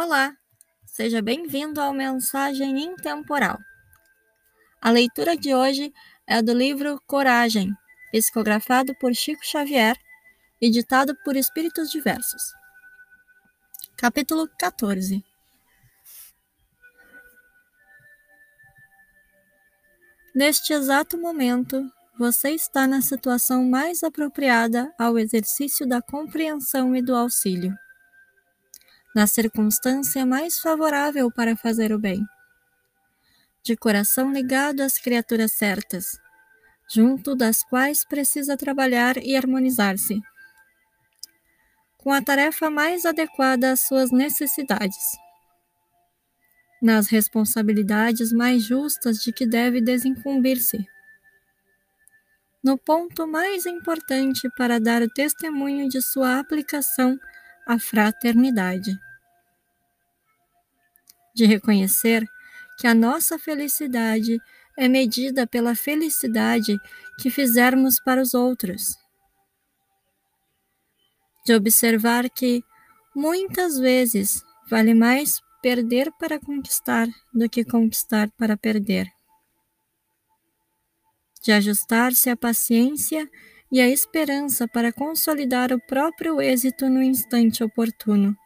Olá, seja bem-vindo ao Mensagem Intemporal. A leitura de hoje é do livro Coragem, psicografado por Chico Xavier, editado por Espíritos Diversos. Capítulo 14 Neste exato momento, você está na situação mais apropriada ao exercício da compreensão e do auxílio na circunstância mais favorável para fazer o bem. De coração ligado às criaturas certas, junto das quais precisa trabalhar e harmonizar-se, com a tarefa mais adequada às suas necessidades, nas responsabilidades mais justas de que deve desincumbir-se, no ponto mais importante para dar o testemunho de sua aplicação à fraternidade de reconhecer que a nossa felicidade é medida pela felicidade que fizermos para os outros. De observar que, muitas vezes, vale mais perder para conquistar do que conquistar para perder. De ajustar-se à paciência e à esperança para consolidar o próprio êxito no instante oportuno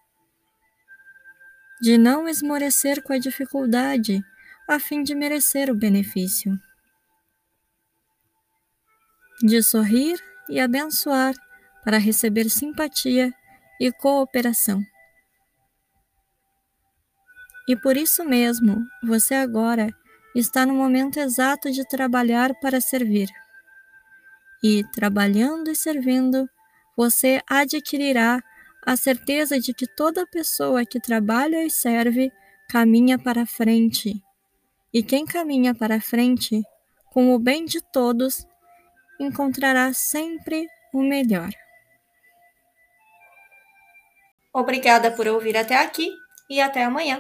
de não esmorecer com a dificuldade, a fim de merecer o benefício. De sorrir e abençoar para receber simpatia e cooperação. E por isso mesmo, você agora está no momento exato de trabalhar para servir. E, trabalhando e servindo, você adquirirá a certeza de que toda pessoa que trabalha e serve caminha para frente. E quem caminha para frente, com o bem de todos, encontrará sempre o melhor. Obrigada por ouvir até aqui e até amanhã.